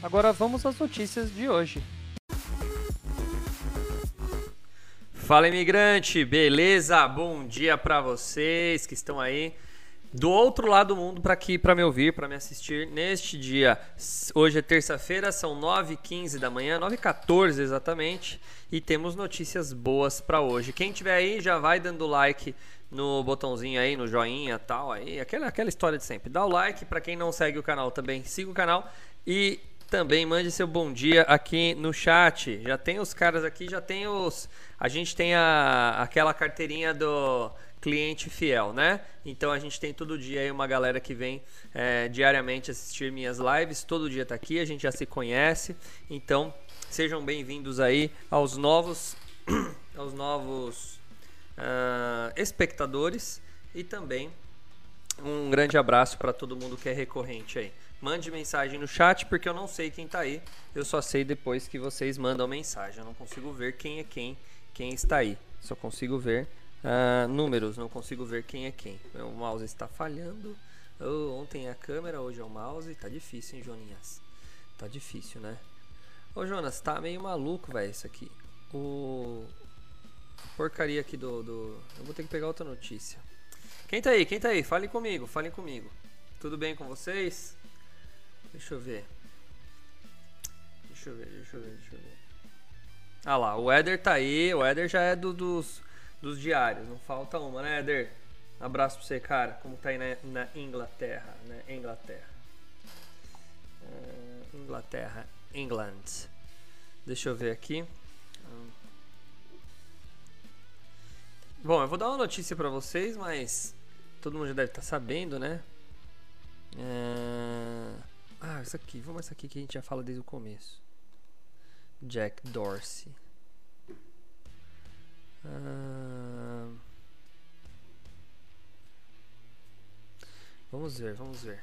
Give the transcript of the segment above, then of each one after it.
Agora vamos às notícias de hoje. Fala imigrante, beleza? Bom dia para vocês que estão aí do outro lado do mundo para aqui para me ouvir, para me assistir neste dia. Hoje é terça-feira, são 9h15 da manhã, 9h14 exatamente, e temos notícias boas para hoje. Quem tiver aí já vai dando like no botãozinho aí, no joinha, tal aí, aquela aquela história de sempre. Dá o like para quem não segue o canal também, siga o canal e também mande seu bom dia aqui no chat. Já tem os caras aqui, já tem os a gente tem a aquela carteirinha do cliente fiel, né? Então a gente tem todo dia aí uma galera que vem é, diariamente assistir minhas lives, todo dia tá aqui, a gente já se conhece, então sejam bem-vindos aí aos novos, aos novos uh, espectadores e também um grande abraço para todo mundo que é recorrente aí. Mande mensagem no chat porque eu não sei quem tá aí. Eu só sei depois que vocês mandam mensagem. Eu não consigo ver quem é quem, quem está aí. Só consigo ver Uh, números, não consigo ver quem é quem. O mouse está falhando. Oh, ontem é a câmera, hoje é o mouse. Tá difícil, hein, Joninhas? Tá difícil, né? Ô, Jonas, tá meio maluco, velho, isso aqui. O. Porcaria aqui do, do. Eu vou ter que pegar outra notícia. Quem tá aí? Quem tá aí? Falem comigo, falem comigo. Tudo bem com vocês? Deixa eu ver. Deixa eu ver, deixa eu ver, deixa eu ver. Ah lá, o Eder tá aí. O Eder já é do, dos dos diários. Não falta uma, né, Eder? Abraço pra você, cara. Como tá aí na, na Inglaterra, né? Inglaterra. Uh, Inglaterra, England. Deixa eu ver aqui. Bom, eu vou dar uma notícia para vocês, mas todo mundo já deve estar tá sabendo, né? Uh... Ah, isso aqui. Vamos essa aqui que a gente já fala desde o começo. Jack Dorsey. Ah, vamos ver, vamos ver.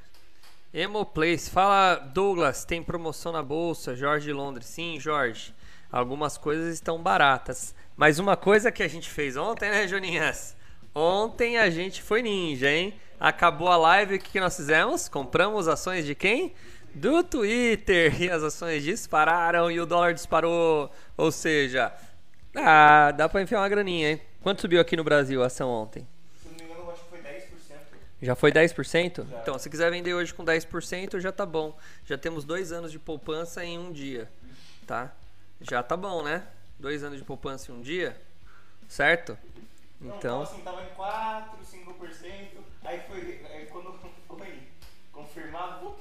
Emo Place, fala Douglas, tem promoção na bolsa, Jorge de Londres. Sim, Jorge, algumas coisas estão baratas. Mas uma coisa que a gente fez ontem, né, Joninhas? Ontem a gente foi ninja, hein? Acabou a live, o que nós fizemos? Compramos ações de quem? Do Twitter. E as ações dispararam e o dólar disparou. Ou seja, ah, dá pra enfiar uma graninha, hein? Quanto subiu aqui no Brasil a ação ontem? Se não me engano, acho que foi 10%. Já foi 10%? Já. Então, se quiser vender hoje com 10%, já tá bom. Já temos dois anos de poupança em um dia, tá? Já tá bom, né? Dois anos de poupança em um dia, certo? Não, então... assim, tava em 4, 5%, aí foi aí quando foi confirmado...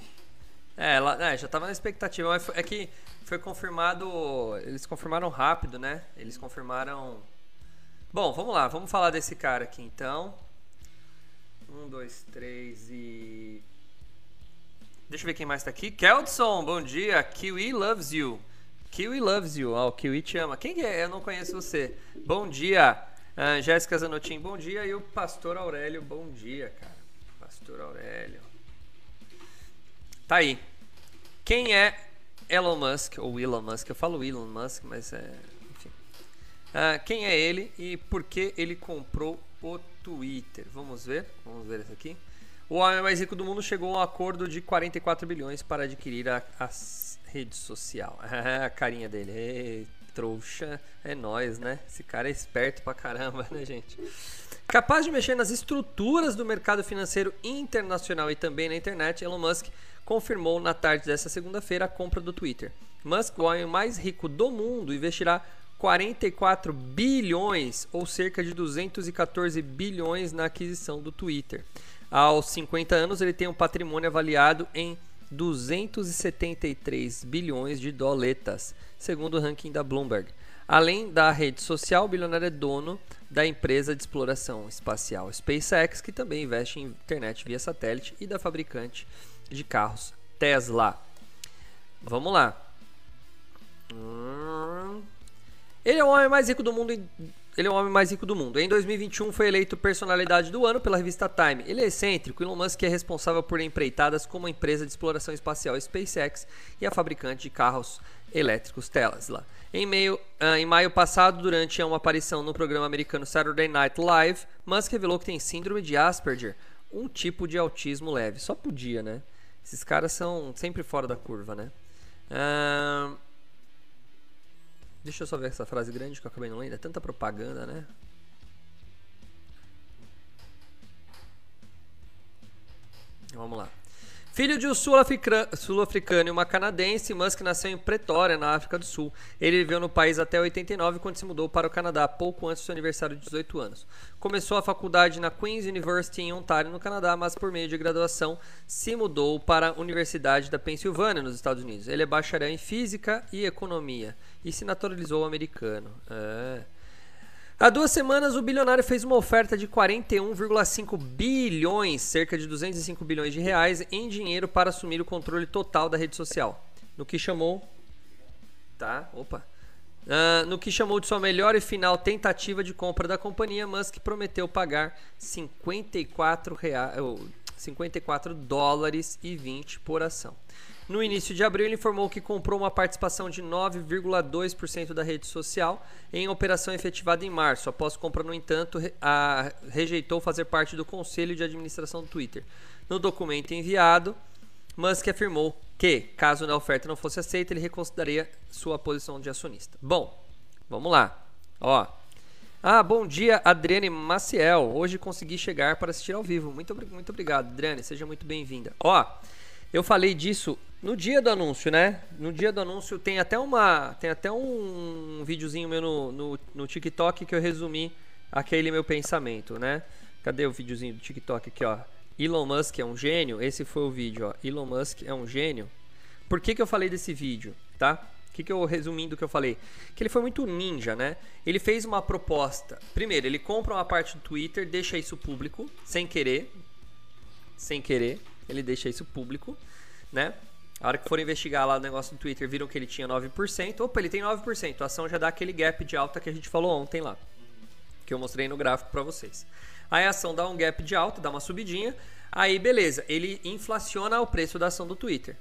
É, lá, é, já tava na expectativa, mas é que foi confirmado. Eles confirmaram rápido, né? Eles confirmaram. Bom, vamos lá, vamos falar desse cara aqui então. Um, dois, três e. Deixa eu ver quem mais tá aqui. Keldson, bom dia. Kiwi loves you. Kiwi loves you. Ó, oh, o Kiwi te ama. Quem é? Eu não conheço você. Bom dia. Uh, Jéssica Zanotin, bom dia. E o Pastor Aurélio, bom dia, cara. Pastor Aurélio. Tá aí. Quem é Elon Musk, ou Elon Musk, eu falo Elon Musk, mas é. Enfim. Ah, quem é ele e por que ele comprou o Twitter? Vamos ver, vamos ver isso aqui. O homem mais rico do mundo chegou a um acordo de 44 bilhões para adquirir a, a rede social. a carinha dele. Ei, trouxa, é nós, né? Esse cara é esperto pra caramba, né, gente? Capaz de mexer nas estruturas do mercado financeiro internacional e também na internet, Elon Musk confirmou na tarde desta segunda-feira a compra do Twitter. Musk, o homem mais rico do mundo, investirá 44 bilhões ou cerca de 214 bilhões na aquisição do Twitter. Aos 50 anos, ele tem um patrimônio avaliado em 273 bilhões de doletas, segundo o ranking da Bloomberg. Além da rede social, o bilionário é dono da empresa de exploração espacial SpaceX, que também investe em internet via satélite, e da fabricante de carros Tesla. Vamos lá. Hum. Ele é o homem mais rico do mundo. em- Ele é o homem mais rico do mundo. Em 2021 foi eleito personalidade do ano pela revista Time. Ele é excêntrico. Elon Musk é responsável por empreitadas como a empresa de exploração espacial SpaceX e a fabricante de carros elétricos Tesla. Em, meio, ah, em maio passado, durante uma aparição no programa americano Saturday Night Live, Musk revelou que tem síndrome de Asperger, um tipo de autismo leve. Só podia, né? Esses caras são sempre fora da curva, né? Ahn, Deixa eu só ver essa frase grande que eu acabei não lendo. É tanta propaganda, né? Vamos lá. Filho de um sul-africano e uma canadense, Musk nasceu em Pretória, na África do Sul. Ele viveu no país até 89, quando se mudou para o Canadá, pouco antes do seu aniversário de 18 anos. Começou a faculdade na Queen's University em Ontário, no Canadá, mas por meio de graduação se mudou para a Universidade da Pensilvânia, nos Estados Unidos. Ele é bacharel em Física e Economia e se naturalizou americano. É. Há duas semanas, o bilionário fez uma oferta de 41,5 bilhões, cerca de 205 bilhões de reais, em dinheiro para assumir o controle total da rede social. No que chamou. Tá, opa. Ah, no que chamou de sua melhor e final tentativa de compra da companhia, Musk prometeu pagar 54, rea... ou 54 dólares e 20 por ação. No início de abril, ele informou que comprou uma participação de 9,2% da rede social em operação efetivada em março. Após compra, no entanto, a- rejeitou fazer parte do conselho de administração do Twitter. No documento enviado, Musk afirmou que, caso a oferta não fosse aceita, ele reconsideraria sua posição de acionista. Bom, vamos lá. Ó. Ah, bom dia, Adriane Maciel. Hoje consegui chegar para assistir ao vivo. Muito, muito obrigado, Adriane. Seja muito bem-vinda. Ó, eu falei disso no dia do anúncio, né? No dia do anúncio tem até uma, tem até um videozinho meu no, no, no TikTok que eu resumi aquele meu pensamento, né? Cadê o videozinho do TikTok aqui, ó? Elon Musk é um gênio. Esse foi o vídeo, ó. Elon Musk é um gênio. Por que, que eu falei desse vídeo, tá? O que, que eu resumindo o que eu falei? Que ele foi muito ninja, né? Ele fez uma proposta. Primeiro, ele compra uma parte do Twitter, deixa isso público, sem querer. Sem querer, ele deixa isso público, né? A hora que foram investigar lá o negócio do Twitter, viram que ele tinha 9%. Opa, ele tem 9%. A ação já dá aquele gap de alta que a gente falou ontem lá. Que eu mostrei no gráfico para vocês. Aí a ação dá um gap de alta, dá uma subidinha. Aí beleza, ele inflaciona o preço da ação do Twitter.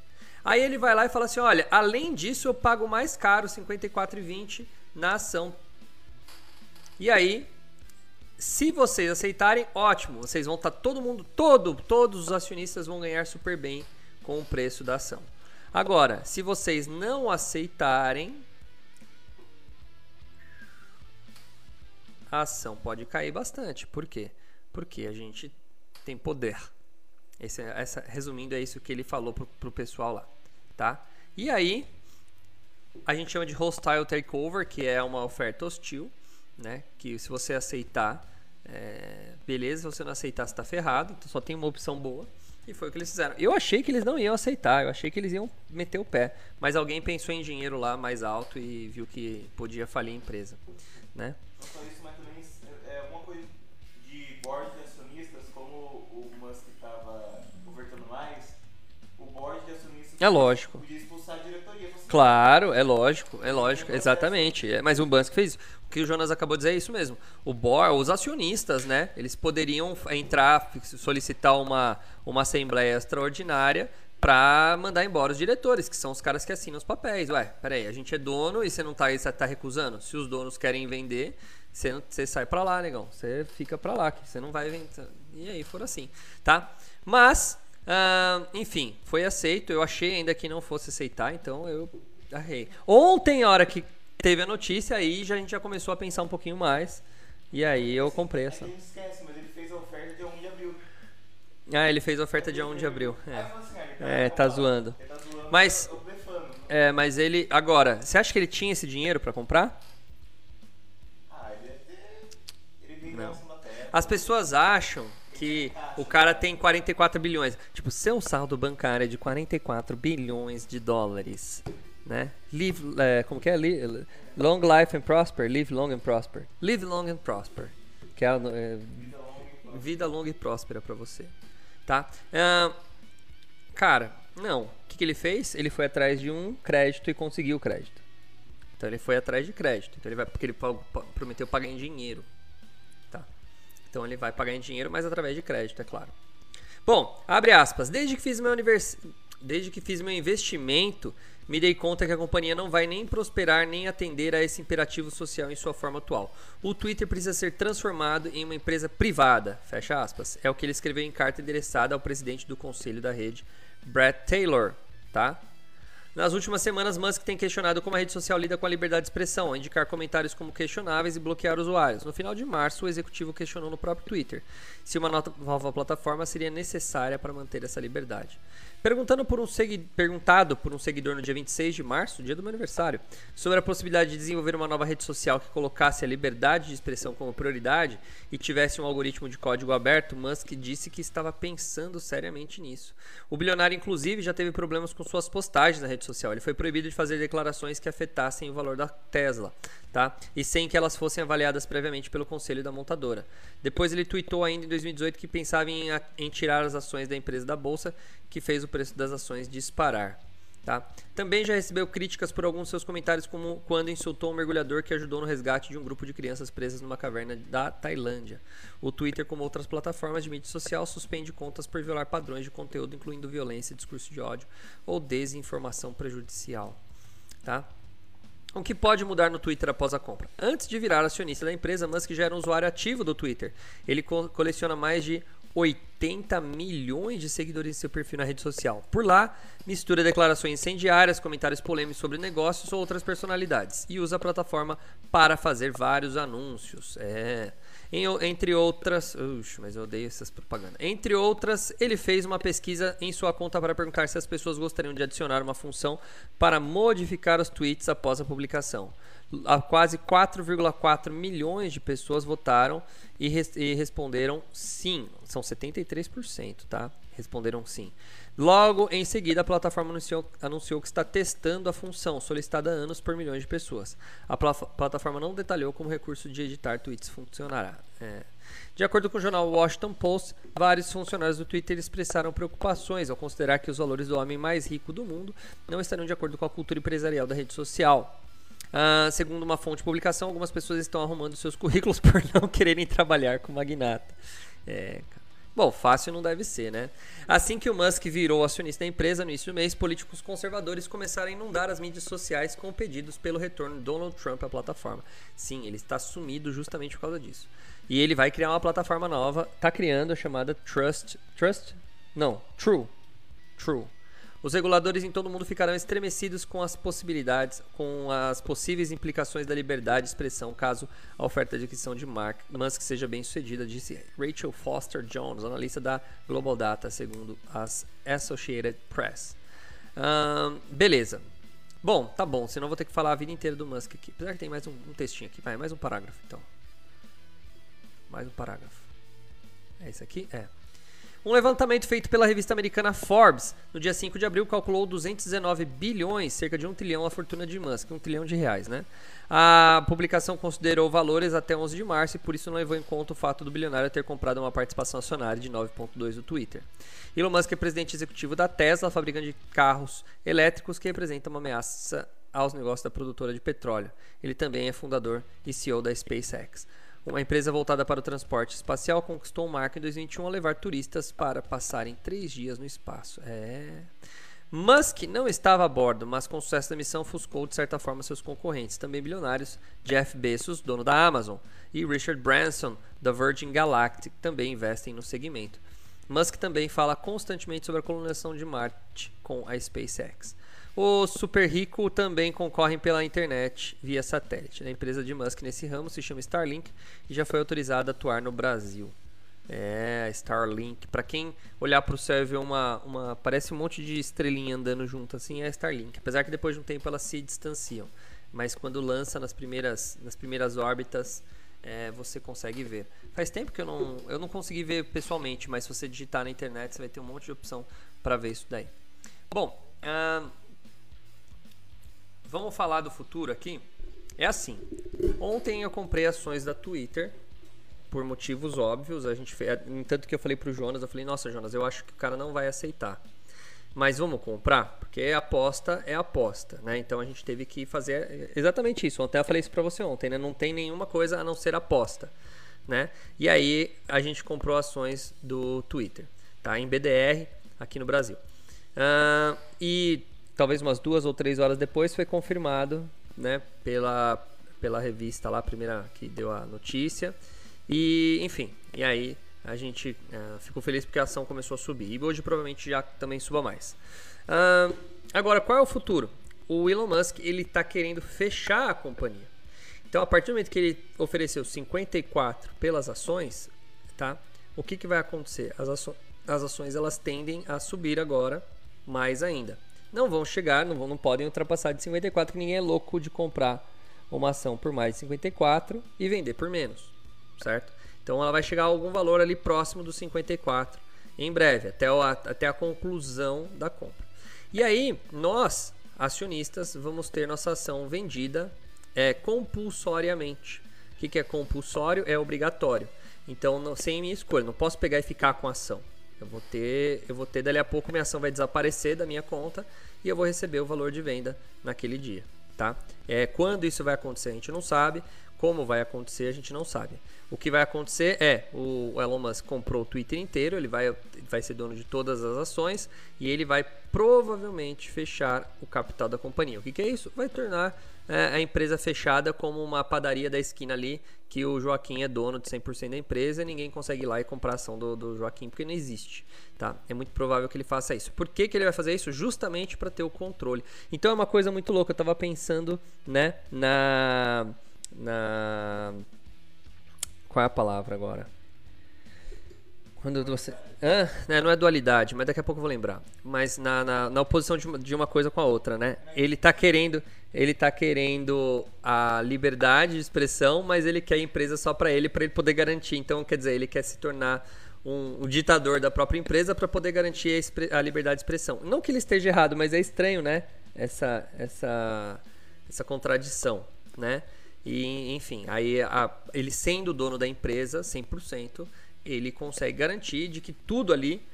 Aí ele vai lá e fala assim: olha, além disso eu pago mais caro, R$ 54,20 na ação. E aí, se vocês aceitarem, ótimo. Vocês vão estar todo mundo, todo, todos os acionistas vão ganhar super bem com o preço da ação. Agora, se vocês não aceitarem, a ação pode cair bastante. Por quê? Porque a gente tem poder. Esse, é- essa, resumindo, é isso que ele falou pro, pro pessoal lá, tá? E aí, a gente chama de hostile takeover, que é uma oferta hostil, né? Que se você aceitar, é, beleza, se você não aceitar, você tá ferrado. Então só tem uma opção boa. E foi o que eles fizeram. Eu achei que eles não iam aceitar, eu achei que eles iam meter o pé. Mas alguém pensou em dinheiro lá mais alto e viu que podia falir a empresa, né? Não só isso, mas também é alguma coisa de board de acionistas, como o Musk estava ofertando mais, o board de acionistas É lógico. podia Claro, é lógico, é lógico, exatamente. É, mas o Musk fez isso. O que o Jonas acabou de dizer é isso mesmo. O board, os acionistas, né? Eles poderiam entrar, solicitar uma, uma assembleia extraordinária para mandar embora os diretores, que são os caras que assinam os papéis. Ué, peraí, a gente é dono e você não tá, você tá recusando? Se os donos querem vender, você, não- você sai pra lá, negão. Você fica pra lá, que você não vai vender. E aí, for assim, tá? Mas, ah, enfim, foi aceito. Eu achei ainda que não fosse aceitar, então eu arrei. Ontem, a hora que teve a notícia, aí já, a gente já começou a pensar um pouquinho mais. E aí eu comprei É essa. que a gente esquece, mas ele fez a oferta dia 1 de abril. Ah, ele fez a oferta dia 1 de abril. É, assim, ah, ele É, tá zoando. Tá zoando, Mas- é mas ele. Agora, você acha que ele tinha esse dinheiro pra comprar? Ah, ele ter. Ele. As pessoas acham que o cara tem 44 bilhões. Tipo, seu saldo bancário é de 44 bilhões de dólares, né? Live, é, como que é? Li- long life and prosper, live long and prosper. Live long and prosper. Que é, é, vida longa e próspera pra você, tá? Ahn, cara, não. que, que ele fez? Ele foi atrás de um crédito e conseguiu o crédito. Então ele foi atrás de crédito. Então ele vai porque ele prometeu pagar em dinheiro. Então ele vai pagar em dinheiro, mas através de crédito, é claro. Bom, abre aspas. Desde que fiz meu univers... desde que fiz meu investimento, me dei conta que a companhia não vai nem prosperar nem atender a esse imperativo social em sua forma atual. O Twitter precisa ser transformado em uma empresa privada, fecha aspas. É o que ele escreveu em carta endereçada ao presidente do conselho da rede, Brett Taylor, tá? Nas últimas semanas, Musk tem questionado como a rede social lida com a liberdade de expressão, indicar comentários como questionáveis e bloquear usuários. No final de março, o executivo questionou no próprio Twitter se uma nova plataforma seria necessária para manter essa liberdade. Perguntando por um segui... Perguntado por um seguidor no dia 26 de março, dia do meu aniversário, sobre a possibilidade de desenvolver uma nova rede social que colocasse a liberdade de expressão como prioridade e tivesse um algoritmo de código aberto, Musk disse que estava pensando seriamente nisso. O bilionário, inclusive, já teve problemas com suas postagens na rede social. Ele foi proibido de fazer declarações que afetassem o valor da Tesla, tá? E sem que elas fossem avaliadas previamente pelo conselho da montadora. Depois ele tweetou ainda em 2018 que pensava em, em tirar as ações da empresa da bolsa, que fez o preço das ações disparar. Tá? Também já recebeu críticas por alguns de seus comentários, como quando insultou um mergulhador que ajudou no resgate de um grupo de crianças presas numa caverna da Tailândia. O Twitter, como outras plataformas de mídia social, suspende contas por violar padrões de conteúdo, incluindo violência, discurso de ódio ou desinformação prejudicial. Tá? O que pode mudar no Twitter após a compra? Antes de virar acionista da empresa, Musk já era um usuário ativo do Twitter. Ele co coleciona mais de 80 milhões de seguidores em seu perfil na rede social. Por lá, mistura declarações incendiárias, comentários polêmicos sobre negócios ou outras personalidades e usa a plataforma para fazer vários anúncios. É. Em, entre outras. Ux, mas eu odeio essas propagandas. Entre outras, ele fez uma pesquisa em sua conta para perguntar se as pessoas gostariam de adicionar uma função para modificar os tweets após a publicação quase 4,4 milhões de pessoas votaram e, res, e, responderam sim. São 73%, tá? Responderam sim. Logo em seguida, a plataforma anunciou, anunciou que está testando a função solicitada há anos por milhões de pessoas. A pl plataforma não detalhou como o recurso de editar tweets funcionará. É. De acordo com o jornal Washington Post, vários funcionários do Twitter expressaram preocupações ao considerar que os valores do homem mais rico do mundo não estariam de acordo com a cultura empresarial da rede social. Uh, segundo uma fonte de publicação, algumas pessoas estão arrumando seus currículos por não quererem trabalhar com magnata. É, Bom, fácil não deve ser, né? Assim que o Musk virou acionista da empresa no início do mês, políticos conservadores começaram a inundar as mídias sociais com pedidos pelo retorno de Donald Trump à plataforma. Sim, ele está sumido justamente por causa disso. E ele vai criar uma plataforma nova, está criando a chamada Trust. Trust? Não, True. True. Os reguladores em todo o mundo ficarão estremecidos com as possibilidades, com as possíveis implicações da liberdade de expressão caso a oferta de aquisição de Mark Musk seja bem sucedida, disse Rachel Foster Jones, analista da Global Data, segundo as Associated Press. Beleza. Bom, tá bom, senão vou ter que falar a vida inteira do Musk aqui. Apesar que tem mais um, um textinho aqui, vai, mais um parágrafo então. Mais um parágrafo. É isso aqui? É. Um levantamento feito pela revista americana Forbes no dia 5 de abril calculou 219 bilhões, cerca de 1 trilhão, a fortuna de Musk, 1 trilhão de reais, né? A publicação considerou valores até 11 de março e por isso não levou em conta o fato do bilionário ter comprado uma participação acionária de 9,2 do Twitter. Elon Musk é presidente executivo da Tesla, fabricante de carros elétricos que representa uma ameaça aos negócios da produtora de petróleo. Ele também é fundador e CEO da SpaceX. Uma empresa voltada para o transporte espacial conquistou o marco em 2021 ao levar turistas para passarem três dias no espaço. É. Musk não estava a bordo, mas com o sucesso da missão ofuscou de certa forma seus concorrentes, também bilionários, Jeff Bezos, dono da Amazon, e Richard Branson, da Virgin Galactic, também investem no segmento. Musk também fala constantemente sobre a colonização de Marte com a SpaceX. O super rico também concorrem pela internet via satélite. A empresa de Musk nesse ramo se chama Starlink e já foi autorizada a atuar no Brasil. É, Starlink. Para quem olhar para o céu e ver uma, uma. Parece um monte de estrelinha andando junto assim, é Starlink. Apesar que depois de um tempo elas se distanciam. Mas quando lança nas primeiras, nas primeiras órbitas, é, você consegue ver. Faz tempo que eu não, eu não consegui ver pessoalmente, mas se você digitar na internet, você vai ter um monte de opção para ver isso daí. Bom, uh, Vamos falar do futuro aqui? É assim. Ontem eu comprei ações da Twitter por motivos óbvios. A gente fez, tanto que eu falei pro Jonas, eu falei: "Nossa, Jonas, eu acho que o cara não vai aceitar". mas vamos comprar? Porque aposta é aposta, né? Então a gente teve que fazer exatamente isso. Ontem eu falei isso para você ontem, né? Não tem nenhuma coisa a não ser aposta, né? E aí a gente comprou ações do Twitter, tá? Em BDR aqui no Brasil. Uh, e talvez umas duas ou três horas depois foi confirmado, né? Pela pela revista lá, a primeira que deu a notícia. E enfim, e aí a gente uh, ficou feliz porque a ação começou a subir. E hoje provavelmente já também suba mais. Uh, agora, qual é o futuro? O Elon Musk ele está querendo fechar a companhia. Então, a partir do momento que ele ofereceu 54 pelas ações, tá? O que, que vai acontecer? As, aço as ações elas tendem a subir agora mais ainda. Não vão chegar, não, vão, não podem ultrapassar de 54, que ninguém é louco de comprar uma ação por mais de 54 e vender por menos, certo? Então ela vai chegar a algum valor ali próximo dos 54 em breve, até, o, até a conclusão da compra. E aí, nós, acionistas, vamos ter nossa ação vendida é, compulsoriamente. O que, que é compulsório? É obrigatório. Então, não, sem minha escolha, não posso pegar e ficar com a ação. Eu vou ter, eu vou ter dali a pouco minha ação vai desaparecer da minha conta e eu vou receber o valor de venda naquele dia, tá? É, quando isso vai acontecer a gente não sabe, como vai acontecer a gente não sabe. O que vai acontecer é, o Elon Musk comprou o Twitter inteiro, ele vai, vai ser dono de todas as ações e ele vai provavelmente fechar o capital da companhia. O que, que é isso? Vai tornar é, a empresa fechada como uma padaria da esquina ali, que o Joaquim é dono de 100% da empresa e ninguém consegue ir lá e comprar a ação do, do Joaquim porque não existe. Tá? É muito provável que ele faça isso. Por que, que ele vai fazer isso? Justamente para ter o controle. Então é uma coisa muito louca. Eu estava pensando né, na. na qual é a palavra agora? Quando você. Ah, né, não é dualidade, mas daqui a pouco eu vou lembrar. Mas na, na, na oposição de uma, de uma, coisa com a outra, né? Ele tá querendo. Ele tá querendo a liberdade de expressão, mas ele quer a empresa só para ele, para ele poder garantir. Então, quer dizer, ele quer se tornar um, um ditador da própria empresa para poder garantir a, a, liberdade de expressão. Não que ele esteja errado, mas é estranho, né? Essa, essa, essa contradição, né? E, enfim, aí a, ele sendo dono da empresa 100%, ele consegue garantir de que tudo ali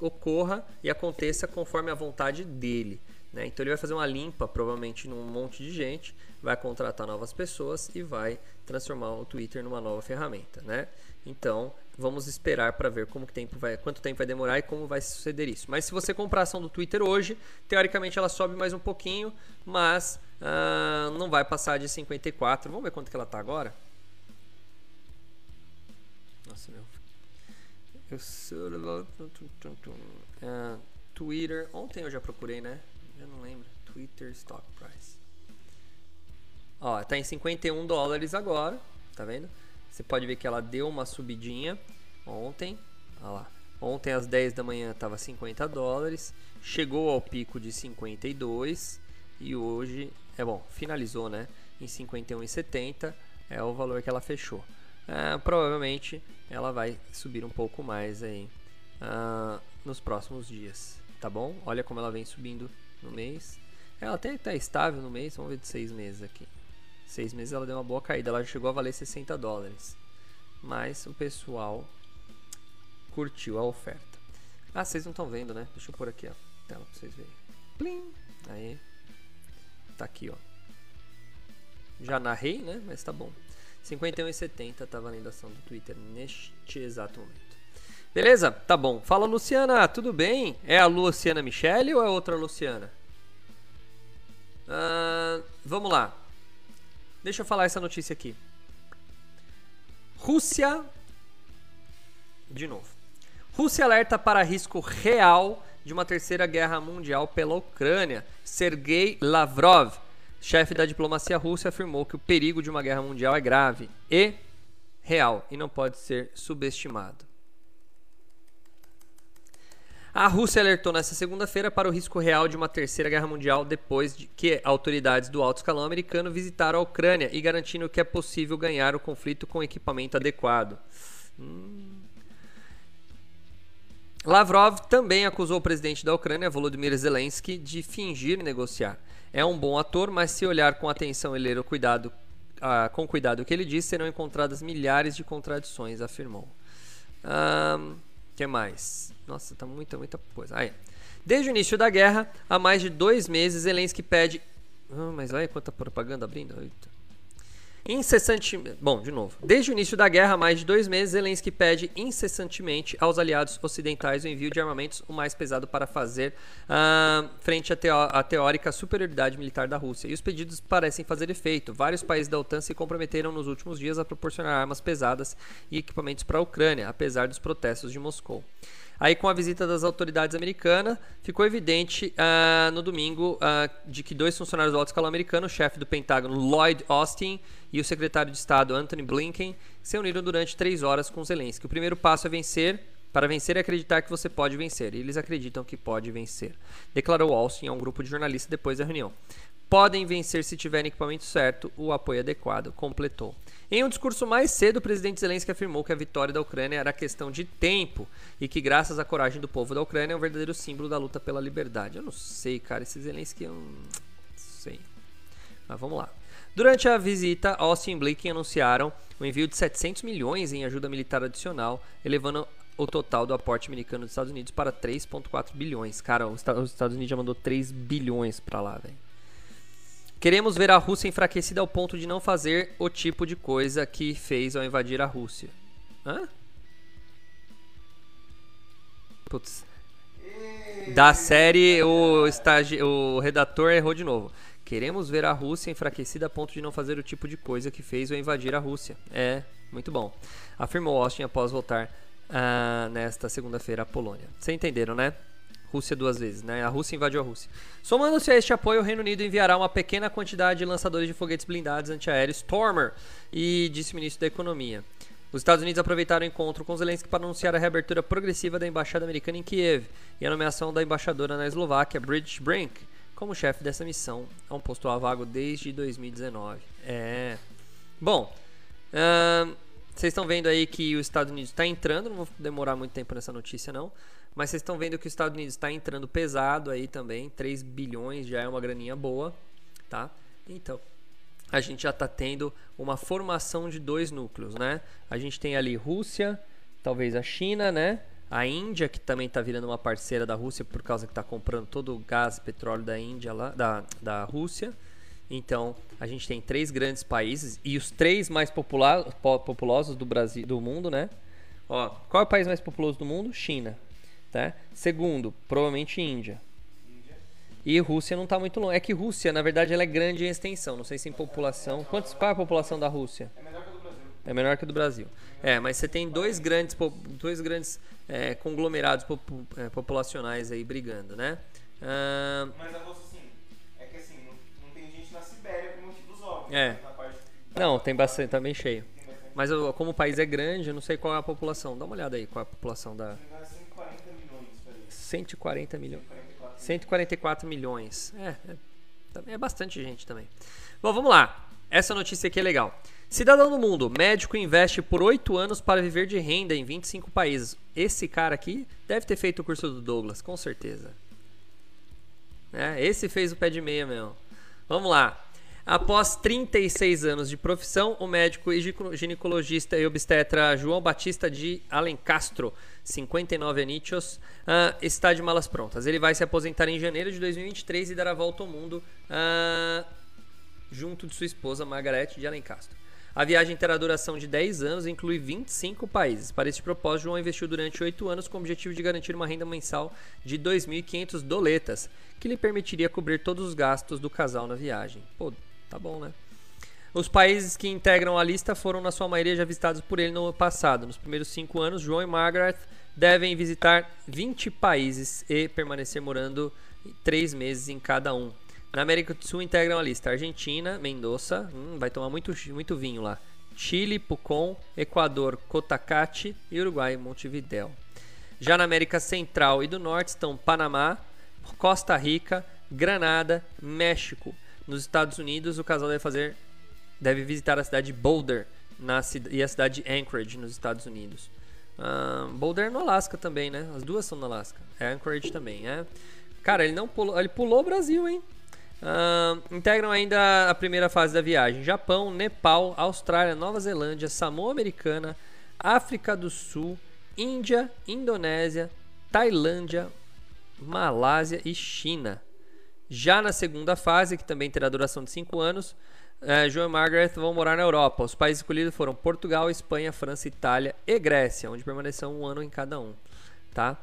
ocorra e aconteça conforme a vontade dele. Né? Então ele vai fazer uma limpa, provavelmente, num monte de gente, vai contratar novas pessoas e vai transformar o Twitter numa nova ferramenta. Né? Então vamos esperar para ver como tempo vai, quanto tempo vai demorar e como vai suceder isso. Mas se você comprar a ação do Twitter hoje, teoricamente ela sobe mais um pouquinho, mas uh, não vai passar de 54. Vamos ver quanto que ela está agora? Nossa, meu. Eu sou. Uh, Twitter. Ontem eu já procurei, né? Eu não lembro. Twitter Stock Price. Ó, tá em 51 dólares agora. Tá vendo? Você pode ver que ela deu uma subidinha ontem. Olha lá. Ontem às 10 da manhã estava 50 dólares. Chegou ao pico de 52. E hoje, é bom, finalizou, né? Em 51,70 é o valor que ela fechou. É, provavelmente ela vai subir um pouco mais aí uh, nos próximos dias, tá bom? Olha como ela vem subindo no mês. Ela até está estável no mês, vamos ver de seis meses aqui. Seis meses ela deu uma boa caída, ela chegou a valer 60 dólares. Mas o pessoal curtiu a oferta. Ah, vocês não estão vendo, né? Deixa eu pôr aqui a tela para vocês verem. Plim! Aí. Tá aqui, ó. Já narrei, né? Mas tá bom. 51,70 tá valendo a ação do Twitter neste exato momento. Beleza? Tá bom. Fala, Luciana, tudo bem? É a Luciana Michele ou é outra Luciana? Uh, vamos lá. Deixa eu falar essa notícia aqui. Rússia. De novo. Rússia alerta para risco real de uma terceira guerra mundial pela Ucrânia. Sergei Lavrov chefe da diplomacia russa afirmou que o perigo de uma guerra mundial é grave e real e não pode ser subestimado. A Rússia alertou nesta segunda-feira para o risco real de uma terceira guerra mundial depois de que autoridades do alto escalão americano visitaram a Ucrânia e garantindo que é possível ganhar o conflito com equipamento adequado. Hum. Lavrov também acusou o presidente da Ucrânia, Volodymyr Zelensky, de fingir negociar. É um bom ator, mas se olhar com atenção e ler o cuidado, ah, com cuidado o que ele diz, serão encontradas milhares de contradições, afirmou. Um, que mais? Nossa, tá muita, muita coisa. Aí. Desde o início da guerra, há mais de dois meses, Zelensky pede. Ah, mas olha quanta propaganda abrindo. Eita. Incessantemente. Bom, de novo. Desde o início da guerra, há mais de dois meses, Zelensky pede incessantemente aos aliados ocidentais o envio de armamentos o mais pesado para fazer uh, frente à, à, teórica superioridade militar da Rússia. E os pedidos parecem fazer efeito. Vários países da OTAN se comprometeram nos últimos dias a proporcionar armas pesadas e equipamentos para a Ucrânia, apesar dos protestos de Moscou. Aí, com a visita das autoridades americanas, ficou evidente uh, no domingo uh, de que dois funcionários do alto escalão americano, o chefe do Pentágono Lloyd Austin e o secretário de Estado Anthony Blinken, se uniram durante três horas com Zelensky. O primeiro passo é vencer. Para vencer é acreditar que você pode vencer. E eles acreditam que pode vencer. Declarou Austin a um grupo de jornalistas depois da reunião. Podem vencer se tiverem equipamento certo, o apoio adequado, completou. Em um discurso mais cedo, o presidente Zelensky afirmou que a vitória da Ucrânia era questão de tempo e que, graças à coragem do povo da Ucrânia, é um verdadeiro símbolo da luta pela liberdade. Eu não sei, cara, esse Zelensky eu não sei. Mas vamos lá. Durante a visita, Austin e Blinken anunciaram o envio de 700 milhões em ajuda militar adicional, elevando o total do aporte americano dos Estados Unidos para 3,4 bilhões. Cara, os Estados Unidos já mandou 3 bilhões para lá, velho. Queremos ver a Rússia enfraquecida ao ponto de não fazer o tipo de coisa que fez ao invadir a Rússia. Hã? Putz. Da série, o, estagi... o redator errou de novo. Queremos ver a Rússia enfraquecida a ponto de não fazer o tipo de coisa que fez ao invadir a Rússia. É, muito bom. Afirmou Austin após voltar uh, nesta segunda-feira à Polônia. Vocês entenderam, né? Rússia duas vezes, né? A Rússia invadiu a Rússia. Somando-se a este apoio, o Reino Unido enviará uma pequena quantidade de lançadores de foguetes blindados antiaéreos Stormer, e disse o ministro da Economia. Os Estados Unidos aproveitaram o encontro com Zelensky para anunciar a reabertura progressiva da embaixada americana em Kiev e a nomeação da embaixadora na Eslováquia, Bridget Brink, como chefe dessa missão, a um posto a vago desde 2019. É. Bom, vocês estão vendo aí que os Estados Unidos está entrando, não vou demorar muito tempo nessa notícia não, mas vocês estão vendo que os Estados Unidos está entrando pesado aí também, 3 bilhões já é uma graninha boa, tá? Então, a gente já está tendo uma formação de dois núcleos, né? A gente tem ali Rússia, talvez a China, né? A Índia, que também está virando uma parceira da Rússia por causa que está comprando todo o gás e petróleo da Índia lá, da, da Rússia. Então, a gente tem três grandes países e os três mais populosos do Brasil, do mundo, né? Ó, qual é o país mais populoso do mundo? China. Tá? Segundo, provavelmente Índia. E Rússia não está muito longe. É que Rússia, na verdade, ela é grande em extensão. Não sei se em população. Quantos, qual é a população da Rússia? É menor que a do Brasil. É menor que a do Brasil. É, mas você tem dois grandes, dois grandes é, conglomerados é, populacionais aí brigando, né? Ah, mas a Rússia É. Não, tem bastante, tá bem cheio. Mas como o país é grande, eu não sei qual é a população. Dá uma olhada aí qual é a população da. 140 milhões. 140 milhões. 144 milhões. É, é, é bastante gente também. Bom, vamos lá. Essa notícia aqui é legal. Cidadão do mundo, médico investe por 8 anos para viver de renda em 25 países. Esse cara aqui deve ter feito o curso do Douglas, com certeza. É, esse fez o pé de meia mesmo. Vamos lá. Após 36 anos de profissão, o médico e ginecologista e obstetra João Batista de Alencastro, 59 anichos, uh, está de malas prontas. Ele vai se aposentar em janeiro de 2023 e dar a volta ao mundo uh, junto de sua esposa Margarete de Alencastro. A viagem terá duração de 10 anos e inclui 25 países. Para este propósito, João investiu durante 8 anos com o objetivo de garantir uma renda mensal de 2.500 doletas, que lhe permitiria cobrir todos os gastos do casal na viagem. Pô, Tá bom, né? Os países que integram a lista foram, na sua maioria, já visitados por ele no passado. Nos primeiros cinco anos, João e Margaret devem visitar 20 países e permanecer morando três meses em cada um. Na América do Sul integram a lista Argentina, Mendoza, hum, vai tomar muito, muito vinho lá. Chile, Pucón, Equador, Cotacate e Uruguai, Montevidéu. Já na América Central e do Norte estão Panamá, Costa Rica, Granada, México, nos Estados Unidos, o casal deve fazer deve visitar a cidade de Boulder na, e a cidade de Anchorage nos Estados Unidos. Uh, Boulder no Alasca também, né? As duas são no Alasca. É Anchorage também, é. Cara, ele não pulou, ele pulou o Brasil, hein? Uh, integram ainda a primeira fase da viagem: Japão, Nepal, Austrália, Nova Zelândia, Samoa Americana, África do Sul, Índia, Indonésia, Tailândia, Malásia e China. Já na segunda fase, que também terá duração de 5 anos, é, João e Margaret vão morar na Europa. Os países escolhidos foram Portugal, Espanha, França, Itália e Grécia, onde permaneceu um ano em cada um. Tá?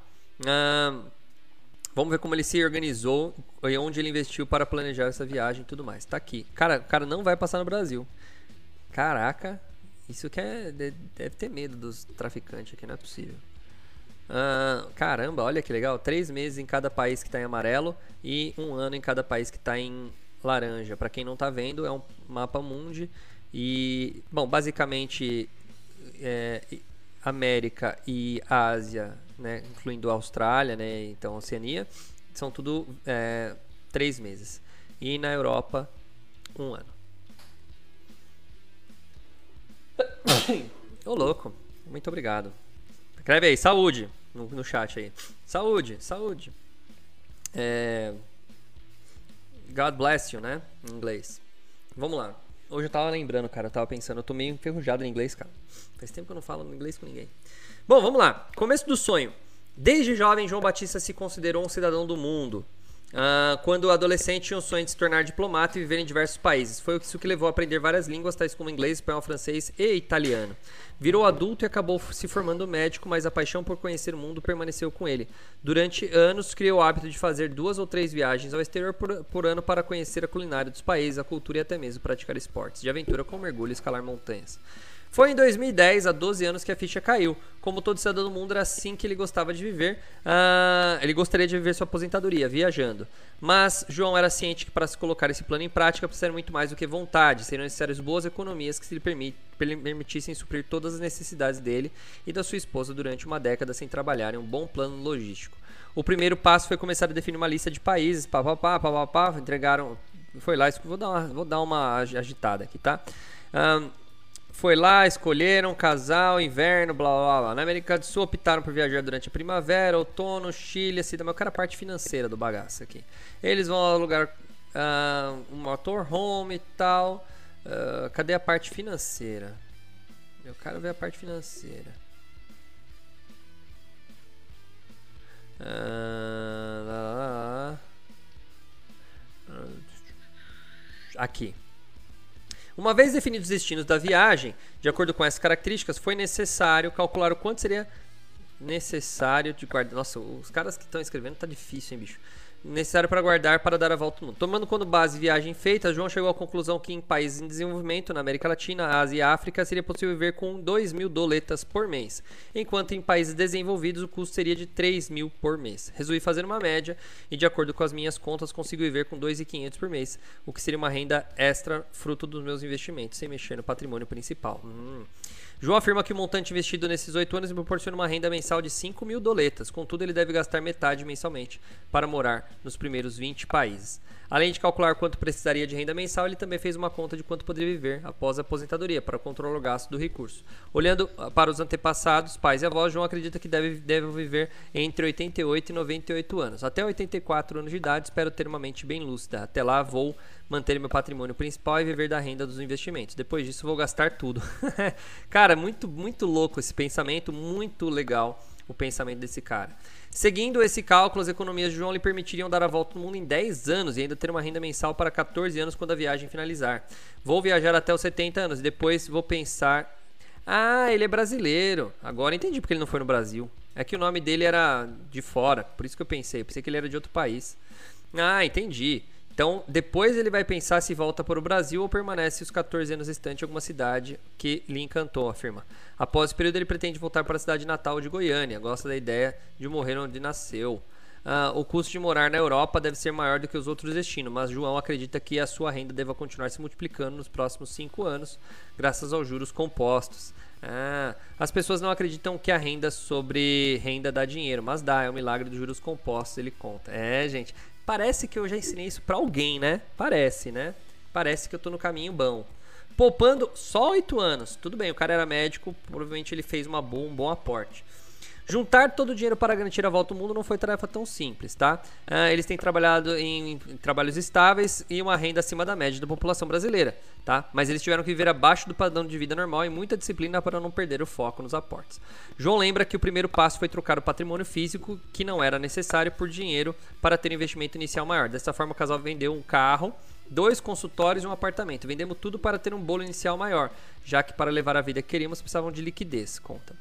vamos ver como ele se organizou e onde ele investiu para planejar essa viagem e tudo mais. Tá aqui. Cara, o cara não vai passar no Brasil. Caraca, isso que é. Deve ter medo dos traficantes aqui, não é possível. Uh, caramba, olha que legal. Três meses em cada país que está em amarelo e um ano em cada país que está em laranja. Para quem não está vendo, é um mapa mundi. E, bom, basicamente, é, América e Ásia, né, incluindo Austrália, né, então Oceania, são tudo é, três meses. E na Europa, um ano. Ô louco, muito obrigado. Escreve aí, saúde, no, no chat aí. Saúde, saúde. É... God bless you, né? Em inglês. Vamos lá. Hoje eu tava lembrando, cara, eu tava pensando, eu tô meio enferrujado em inglês, cara. Faz tempo que eu não falo inglês com ninguém. Bom, vamos lá. Começo do sonho. Desde jovem, João Batista se considerou um cidadão do mundo. Uh, quando adolescente tinha o sonho de se tornar diplomata e viver em diversos países. Foi isso que levou a aprender várias línguas, tais como inglês, espanhol, francês e italiano. Virou adulto e acabou se formando médico, mas a paixão por conhecer o mundo permaneceu com ele. Durante anos, criou o hábito de fazer duas ou três viagens ao exterior por, por ano para conhecer a culinária dos países, a cultura e até mesmo praticar esportes de aventura como mergulho e escalar montanhas. Foi em 2010, há 12 anos, que a ficha caiu. Como todo cidadão do mundo, era assim que ele gostava de viver. Uh, ele gostaria de viver sua aposentadoria, viajando. Mas João era ciente que para se colocar esse plano em prática precisaria muito mais do que vontade. Seriam necessárias boas economias que se lhe permit, permitissem suprir todas as necessidades dele e da sua esposa durante uma década sem trabalhar em um bom plano logístico. O primeiro passo foi começar a definir uma lista de países, pá, pá, pá, pá, pá, pá entregaram... Foi lá, vou dar uma, vou dar uma agitada aqui, tá? Um, foi lá, escolheram casal, inverno, blá blá blá. Na América do Sul optaram por viajar durante a primavera, outono, Chile, assim, mas eu quero a parte financeira do bagaço aqui. Eles vão alugar uh, um motorhome e tal. Uh, cadê a parte financeira? Eu quero ver a parte financeira. Uh, lá, lá, lá. Aqui. Uma vez definidos os destinos da viagem, de acordo com essas características, foi necessário calcular o quanto seria necessário de guardar. Nossa, os caras que estão escrevendo tá difícil, hein, bicho necessário para guardar para dar a volta ao mundo. Tomando como base viagem feita, João chegou à conclusão que em países em desenvolvimento, na América Latina, Ásia e África, seria possível viver com 2 mil doletas por mês, enquanto em países desenvolvidos o custo seria de 3 mil por mês. Resolvi fazer uma média e, de acordo com as minhas contas, consigo viver com 2.500 por mês, o que seria uma renda extra fruto dos meus investimentos, sem mexer no patrimônio principal. Hum. João afirma que o montante investido nesses oito anos lhe proporciona uma renda mensal de 5 mil doletas, contudo, ele deve gastar metade mensalmente para morar nos primeiros 20 países. Além de calcular quanto precisaria de renda mensal, ele também fez uma conta de quanto poderia viver após a aposentadoria, para controlar o gasto do recurso. Olhando ah, para os antepassados, pais e avós, João acredita que deve, deve viver entre 88 e 98 anos. Até 84 anos de idade, espero ter uma mente bem lúcida. Até lá, vou manter meu patrimônio principal e viver da renda dos investimentos. Depois disso, vou gastar tudo. cara, muito, muito louco esse pensamento, muito legal o pensamento desse cara. Seguindo esse cálculo, as economias de João lhe permitiriam dar a volta no mundo em 10 anos e ainda ter uma renda mensal para 14 anos quando a viagem finalizar. Vou viajar até os 70 anos e depois vou pensar. Ah, ele é brasileiro. Agora entendi porque ele não foi no Brasil. É que o nome dele era de fora, por isso que eu pensei. Pensei que ele era de outro país. Ah, entendi. Então, depois ele vai pensar se volta para o Brasil ou permanece os 14 anos restantes em alguma cidade que lhe encantou, afirma. Após esse período, ele pretende voltar para a cidade natal de Goiânia. Gosta da ideia de morrer onde nasceu. Uh, o custo de morar na Europa deve ser maior do que os outros destinos, mas João acredita que a sua renda deva continuar se multiplicando nos próximos cinco anos, graças aos juros compostos. Ah, as pessoas não acreditam que a renda sobre renda dá dinheiro, mas dá, é o milagre dos juros compostos, ele conta. É, gente, Parece que eu já ensinei isso para alguém, né? Parece, né? Parece que eu tô no caminho bom. Poupando só 8 anos. Tudo bem, o cara era médico, provavelmente ele fez uma boa, um bom aporte. Juntar todo o dinheiro para garantir a volta ao mundo não foi tarefa tão simples, tá? Ah, eles têm trabalhado em, em trabalhos estáveis e uma renda acima da média da população brasileira, tá? Mas eles tiveram que viver abaixo do padrão de vida normal e muita disciplina para não perder o foco nos aportes. João lembra que o primeiro passo foi trocar o patrimônio físico, que não era necessário, por dinheiro para ter um investimento inicial maior. Dessa forma, o casal vendeu um carro dois consultórios e um apartamento. Vendemos tudo para ter um bolo inicial maior, já que para levar a vida que queríamos precisavam de liquidez, conta.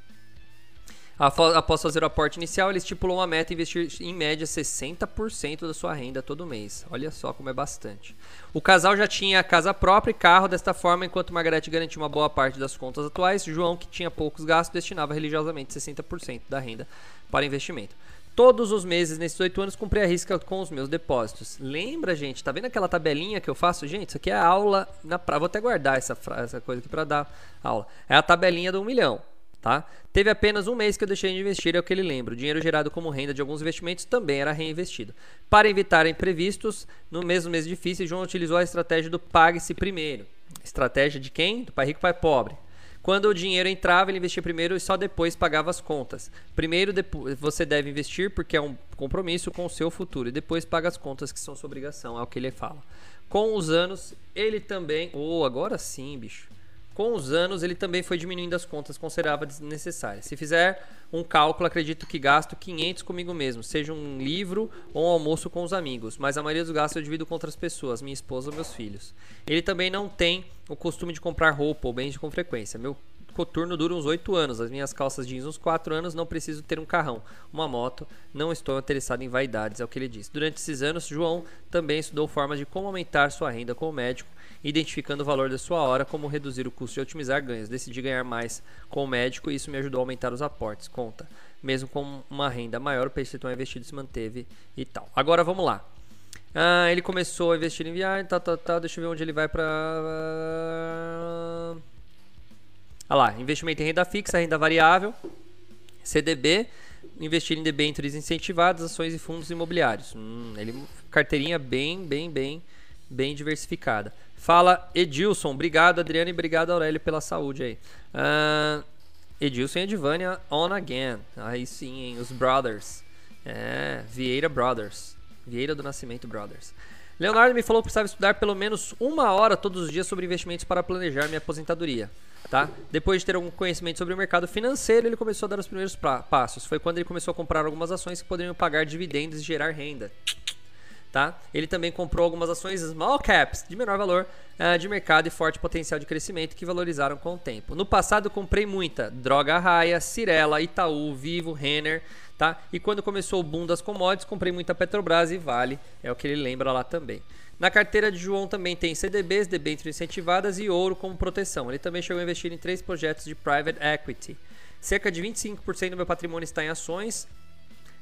Após fazer o aporte inicial, ele estipulou uma meta investir em média 60% da sua renda todo mês. Olha só como é bastante. O casal já tinha casa própria e carro desta forma, enquanto Margarete garantia uma boa parte das contas atuais, João, que tinha poucos gastos, destinava religiosamente 60% da renda para investimento. Todos os meses, nesses oito anos, cumpri a risca com os meus depósitos. Lembra, gente? Tá vendo aquela tabelinha que eu faço? Gente, isso aqui é aula na pra... Vou até guardar essa, essa coisa aqui para dar aula. É a tabelinha do um milhão tá? Teve apenas um mês que eu deixei de investir, é o que ele lembra. O dinheiro gerado como renda de alguns investimentos também era reinvestido. Para evitar imprevistos, no mesmo mês difícil, João utilizou a estratégia do pague-se primeiro. Estratégia de quem? Do pai rico, pai pobre. Quando o dinheiro entrava, ele investia primeiro e só depois pagava as contas. Primeiro você deve investir porque é um compromisso com o seu futuro e depois paga as contas que são sua obrigação, é o que ele fala. Com os anos, ele também, oh, agora sim, bicho. Com os anos, ele também foi diminuindo as contas consideradas necessárias. Se fizer um cálculo, acredito que gasto 500 comigo mesmo, seja um livro ou um almoço com os amigos, mas a maioria dos gastos eu divido com outras pessoas, minha esposa ou meus filhos. Ele também não tem o costume de comprar roupa ou bens com frequência. Meu coturno dura uns 8 anos, as minhas calças jeans uns 4 anos, não preciso ter um carrão, uma moto, não estou interessado em vaidades, é o que ele diz. Durante esses anos, João também estudou formas de como aumentar sua renda como médico identificando o valor da sua hora, como reduzir o custo e otimizar ganhos. Decidi ganhar mais com o médico e isso me ajudou a aumentar os aportes. Conta. Mesmo com uma renda maior, o percentual investido se manteve e tal. Agora vamos lá. Ah, ele começou a investir em viagem, tal, tal, tal. Deixa eu ver onde ele vai para. Ah lá, investimento em renda fixa, renda variável, CDB, investir em debêntures incentivadas, ações e fundos imobiliários. Hum, ele carteirinha bem, bem, bem, bem diversificada. Fala Edilson, obrigado Adriano e obrigado Aurélio pela saúde aí. Uh, Edilson e Edvânia on again. Aí sim, hein? os brothers. É, Vieira Brothers. Vieira do Nascimento Brothers. Leonardo me falou que precisava estudar pelo menos uma hora todos os dias sobre investimentos para planejar minha aposentadoria. Tá? Depois de ter algum conhecimento sobre o mercado financeiro, ele começou a dar os primeiros passos. Foi quando ele começou a comprar algumas ações que poderiam pagar dividendos e gerar renda. Tá? Ele também comprou algumas ações small caps de menor valor uh, de mercado e forte potencial de crescimento que valorizaram com o tempo. No passado comprei muita Droga Raia, Cirela, Itaú, Vivo, Renner, tá? E quando começou o boom das commodities, comprei muita Petrobras e Vale, é o que ele lembra lá também. Na carteira de João também tem CDBs, debêntures incentivadas e ouro como proteção. Ele também chegou a investir em três projetos de private equity. Cerca de 25% do meu patrimônio está em ações,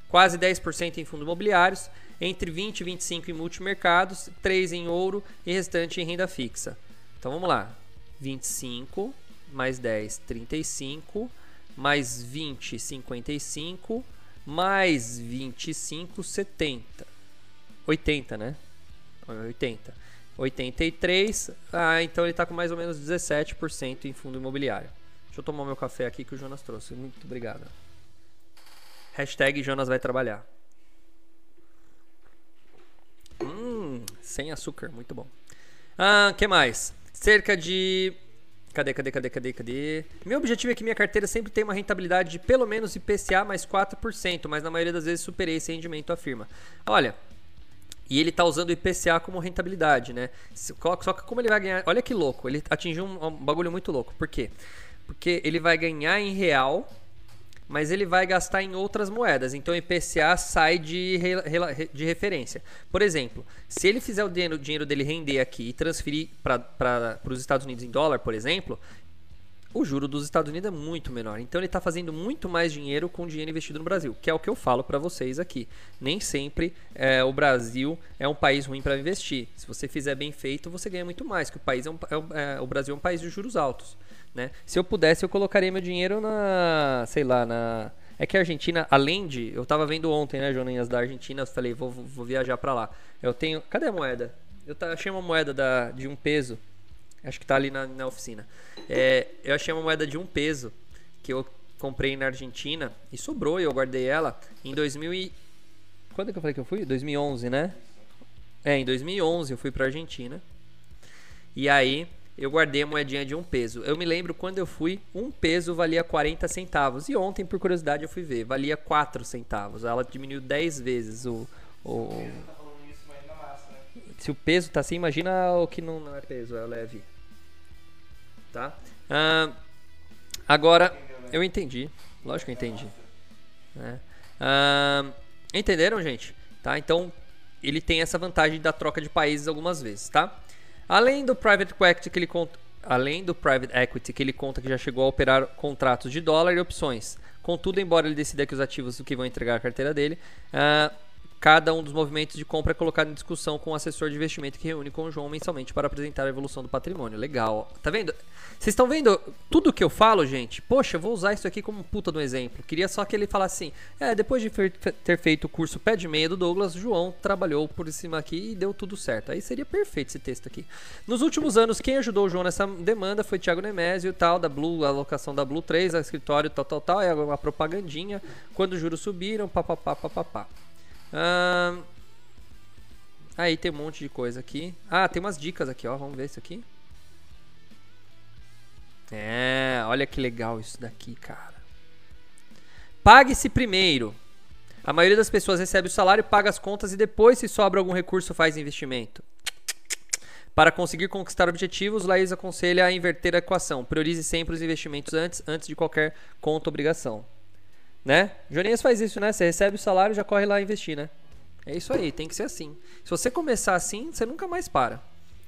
quase 10% em fundos imobiliários entre 20 e 25 em multimercados, 3 em ouro e restante em renda fixa. Então vamos lá. 25 mais 10, 35, mais 20, 55, mais 25, 70. 80, né? 80. 83, ah, então ele está com mais ou menos 17% em fundo imobiliário. Deixa eu tomar meu café aqui que o Jonas trouxe. Muito obrigado. Hashtag Jonas vai trabalhar. Hum, sem açúcar, muito bom. Ah, que mais? Cerca de Cadê, cadê, cadê, cadê, cadê? Meu objetivo é que minha carteira sempre tenha uma rentabilidade de pelo menos IPCA mais 4%, mas na maioria das vezes superei esse rendimento, afirma. Olha, e ele está usando o IPCA como rentabilidade, né? Só que como ele vai ganhar... Olha que louco, ele atingiu um, um bagulho muito louco. Por quê? Porque ele vai ganhar em real mas ele vai gastar em outras moedas. Então o IPCA sai de, de referência. Por exemplo, se ele fizer o dinheiro, o dinheiro dele render aqui e transferir para os Estados Unidos em dólar, por exemplo, o juro dos Estados Unidos é muito menor. Então ele está fazendo muito mais dinheiro com dinheiro investido no Brasil, que é o que eu falo para vocês aqui. Nem sempre é, o Brasil é um país ruim para investir. Se você fizer bem feito, você ganha muito mais, que o país é, um, é, é o Brasil é um país de juros altos. Né? Se eu pudesse, eu colocaria meu dinheiro na, sei lá, na é que a Argentina, além de. Eu tava vendo ontem, né, Joninhas, da Argentina, eu falei, vou, vou viajar para lá. Eu tenho. Cadê a moeda? Eu achei uma moeda da, de um peso. Acho que tá ali na, na oficina. É, eu achei uma moeda de um peso que eu comprei na Argentina e sobrou e eu guardei ela em 2000 e... Quando que eu falei que eu fui? 2011, né? É, em 2011 eu fui pra Argentina. E aí eu guardei a moedinha de um peso. Eu me lembro quando eu fui, um peso valia 40 centavos. E ontem, por curiosidade, eu fui ver, valia 4 centavos. Ela diminuiu 10 vezes o. o... Tá falando isso, massa, né? Se o peso tá assim, imagina o que não, não é peso, é leve. Tá? Ah, agora, eu entendi. Lógico que eu entendi. né? Ah, entenderam, gente? Tá? Então, ele tem essa vantagem da troca de países algumas vezes, tá? Além do private equity que ele conta, além do private equity que ele conta que já chegou a operar contratos de dólar e opções. Contudo, embora ele decida que os ativos que vão entregar a carteira dele, ah, cada um dos movimentos de compra é colocado em discussão com o assessor de investimento que reúne com o João mensalmente para apresentar a evolução do patrimônio. Legal. Tá vendo? Vocês estão vendo tudo que eu falo, gente? Poxa, eu vou usar isso aqui como um puta do exemplo. Queria só que ele falasse assim: é, depois de ter feito o curso pé de meia do Douglas, João trabalhou por cima aqui e deu tudo certo. Aí seria perfeito esse texto aqui. Nos últimos anos, quem ajudou o João nessa demanda foi Thiago Nemésio, tal, da Blue, a alocação da Blue 3, a escritório, tal, tal, tal, é uma propagandinha. Quando os juros subiram, papapá, papapá. Ahn, Aí tem um monte de coisa aqui. Ah, tem umas dicas aqui, ó. Vamos ver isso aqui. É, olha que legal isso daqui, cara. Pague-se primeiro. A maioria das pessoas recebe o salário, paga as contas e depois, se sobra algum recurso, faz investimento. Para conseguir conquistar objetivos, Laís aconselha a inverter a equação. Priorize sempre os investimentos antes, antes de qualquer conta obrigação. Né? Joninhas faz isso, né? Você recebe o salário, já corre lá investir, né? É isso aí, tem que ser assim. Se você começar assim, você nunca mais para,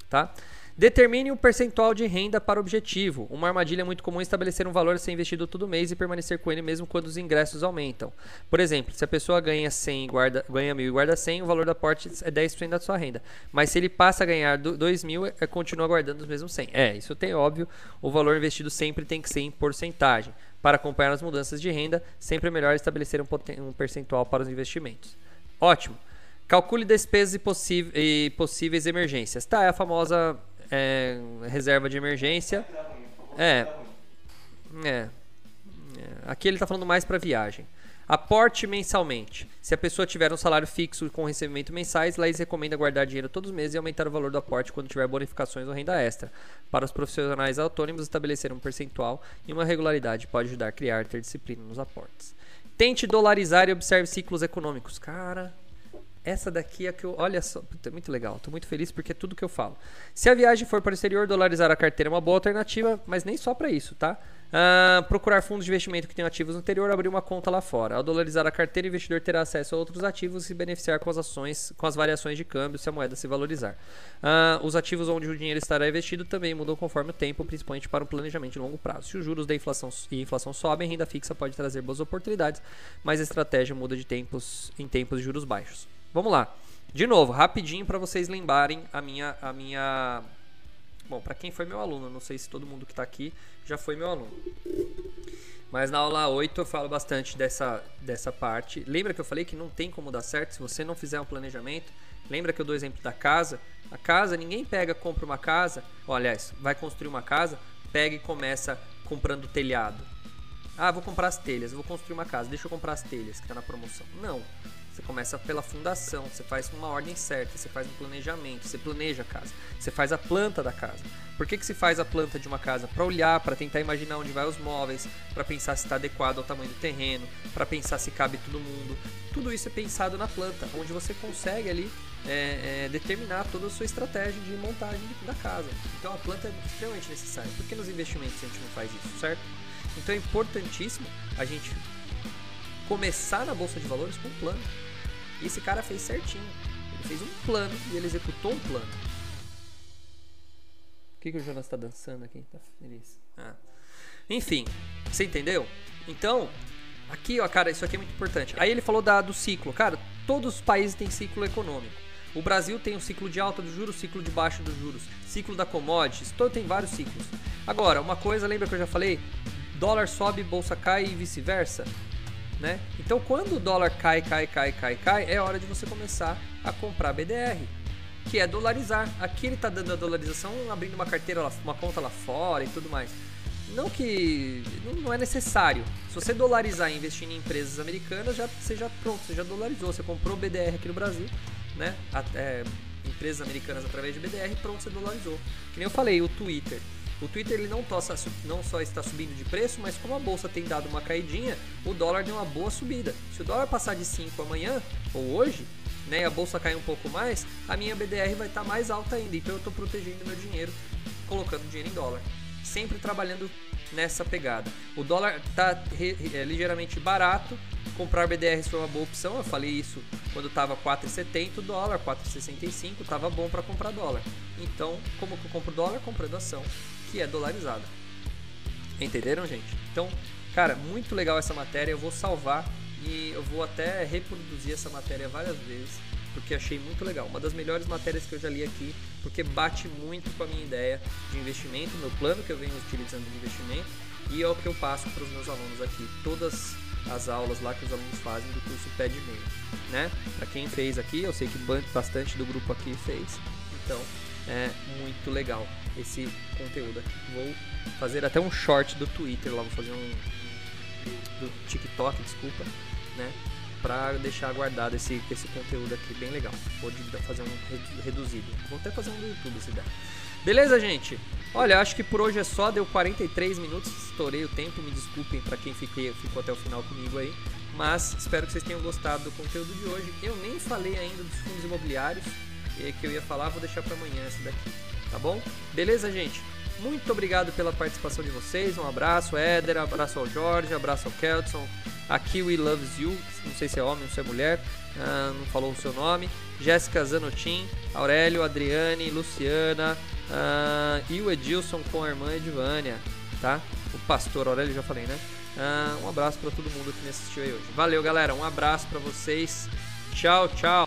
tá? Determine um percentual de renda para o objetivo. Uma armadilha muito comum é estabelecer um valor a ser investido todo mês e permanecer com ele mesmo quando os ingressos aumentam. Por exemplo, se a pessoa ganha 100 e guarda, ganha 1.000 e guarda 100, o valor do aporte é 10% da sua renda. Mas se ele passa a ganhar do- 2.000, é, continua guardando os mesmos 100. É, isso tem óbvio. O valor investido sempre tem que ser em porcentagem. Para acompanhar as mudanças de renda, sempre é melhor estabelecer um, percentual para os investimentos. Ótimo. Calcule despesas e, possív- possíveis emergências. Tá, é a famosa é, reserva de emergência. É. É. É. Aqui ele está falando mais para viagem. Aporte mensalmente. Se a pessoa tiver um salário fixo com recebimento mensais, Laís recomenda guardar dinheiro todos os meses e aumentar o valor do aporte quando tiver bonificações ou renda extra. Para os profissionais autônomos, estabelecer um percentual e uma regularidade pode ajudar a criar ter disciplina nos aportes. Tente dolarizar e observe ciclos econômicos. Cara, essa daqui é que eu. Olha só, é muito legal. Tô muito feliz porque é tudo que eu falo. Se a viagem for para o exterior, dolarizar a carteira é uma boa alternativa, mas nem só para isso, tá? Ah, procurar fundos de investimento que tenham ativos no exterior, abrir uma conta lá fora. Ao dolarizar a carteira, o investidor terá acesso a outros ativos e se beneficiar com as ações, com as variações de câmbio se a moeda se valorizar. Ah, os ativos onde o dinheiro estará investido também mudam conforme o tempo, principalmente para um planejamento de longo prazo. Se os juros da inflação e inflação sobem, renda fixa pode trazer boas oportunidades, mas a estratégia muda de tempos em tempos de juros baixos. Vamos lá. De novo, rapidinho para vocês lembrarem a minha a minha Bom, para quem foi meu aluno, não sei se todo mundo que está aqui já foi meu aluno. Mas na aula 8 eu falo bastante dessa, dessa parte. Lembra que eu falei que não tem como dar certo se você não fizer um planejamento? Lembra que eu dou o exemplo da casa? A casa, ninguém pega, compra uma casa. Ó, aliás, vai construir uma casa, pega e começa comprando telhado. Ah, vou comprar as telhas, vou construir uma casa, deixa eu comprar as telhas que tá na promoção. Não. Você começa pela fundação, você faz uma ordem certa, você faz um planejamento, você planeja a casa, você faz a planta da casa. Por que, que se faz a planta de uma casa? Para olhar, para tentar imaginar onde vai os móveis, para pensar se está adequado ao tamanho do terreno, para pensar se cabe todo mundo. Tudo isso é pensado na planta, onde você consegue ali é, é, determinar toda a sua estratégia de montagem da casa. Então a planta é extremamente necessária. Por que nos investimentos a gente não faz isso, certo? Então é importantíssimo a gente começar na bolsa de valores com plano. E esse cara fez certinho. Ele fez um plano e ele executou um plano. O que, que o Jonas tá dançando aqui? Tá feliz. Ah. Enfim, você entendeu? Então, aqui, ó, cara, isso aqui é muito importante. Aí ele falou da, do ciclo. Cara, todos os países têm ciclo econômico. O Brasil tem um ciclo de alta dos juros, ciclo de baixa dos juros, ciclo da commodities, todo tem vários ciclos. Agora, uma coisa, lembra que eu já falei? Dólar sobe, bolsa cai e vice-versa né? Então, quando o dólar cai, cai, cai, cai, cai, é hora de você começar a comprar BDR, que é dolarizar. Aqui ele está dando a dolarização, abrindo uma carteira, uma conta lá fora e tudo mais. não que não é necessário. Se você dolarizar e investir em empresas americanas, já, você já pronto, você já dolarizou. Você comprou BDR aqui no Brasil, né? É, empresas americanas através de BDR, pronto, você dolarizou. Que nem eu falei, o Twitter. O Twitter ele não, tossa, não só está subindo de preço, mas como a bolsa tem dado uma caidinha, o dólar deu uma boa subida. Se o dólar passar de 5 amanhã ou hoje, né, e a bolsa cair um pouco mais, a minha BDR vai estar mais alta ainda. Então eu estou protegendo meu dinheiro, colocando dinheiro em dólar. Sempre trabalhando nessa pegada. O dólar está é, ligeiramente barato, comprar BDRs foi uma boa opção. Eu falei isso quando estava 4,70 o dólar, 4,65 estava bom para comprar dólar. Então, como que eu compro dólar? Comprando ação, que é dolarizada. Entenderam, gente? Então, cara, muito legal essa matéria. Eu vou salvar e eu vou até reproduzir essa matéria várias vezes porque achei muito legal. Uma das melhores matérias que eu já li aqui, porque bate muito com a minha ideia de investimento, meu plano que eu venho utilizando de investimento e é o que eu passo para os meus alunos aqui. Todas as aulas lá que os alunos fazem do curso Pé de Meio, né? Para quem fez aqui, eu sei que bastante do grupo aqui fez, então é muito legal esse conteúdo aqui. Vou fazer até um short do Twitter lá, vou fazer um do TikTok, desculpa, né? Pra deixar guardado esse, esse conteúdo aqui bem legal. Vou fazer um reduzido. Vou até fazer um do YouTube se der. Beleza, gente? Olha, acho que por hoje é só, deu 43 minutos, estourei o tempo, me desculpem para quem fiquei, ficou até o final comigo aí, mas espero que vocês tenham gostado do conteúdo de hoje. Eu nem falei ainda dos fundos imobiliários, que eu ia falar, vou deixar para amanhã esse daqui, tá bom? Beleza, gente? Muito obrigado pela participação de vocês, um abraço, Éder, abraço ao Jorge, abraço ao Kelton, a Kiwi Loves You, não sei se é homem ou se é mulher, uh, não falou o seu nome, Jéssica Zanotin, Aurélio, Adriane, Luciana, Uh, e o Edilson com a irmã Edvânia, tá? O pastor Aurélio, já falei, né? Uh, um abraço para todo mundo que me assistiu aí hoje. Valeu, galera. Um abraço para vocês. Tchau, tchau.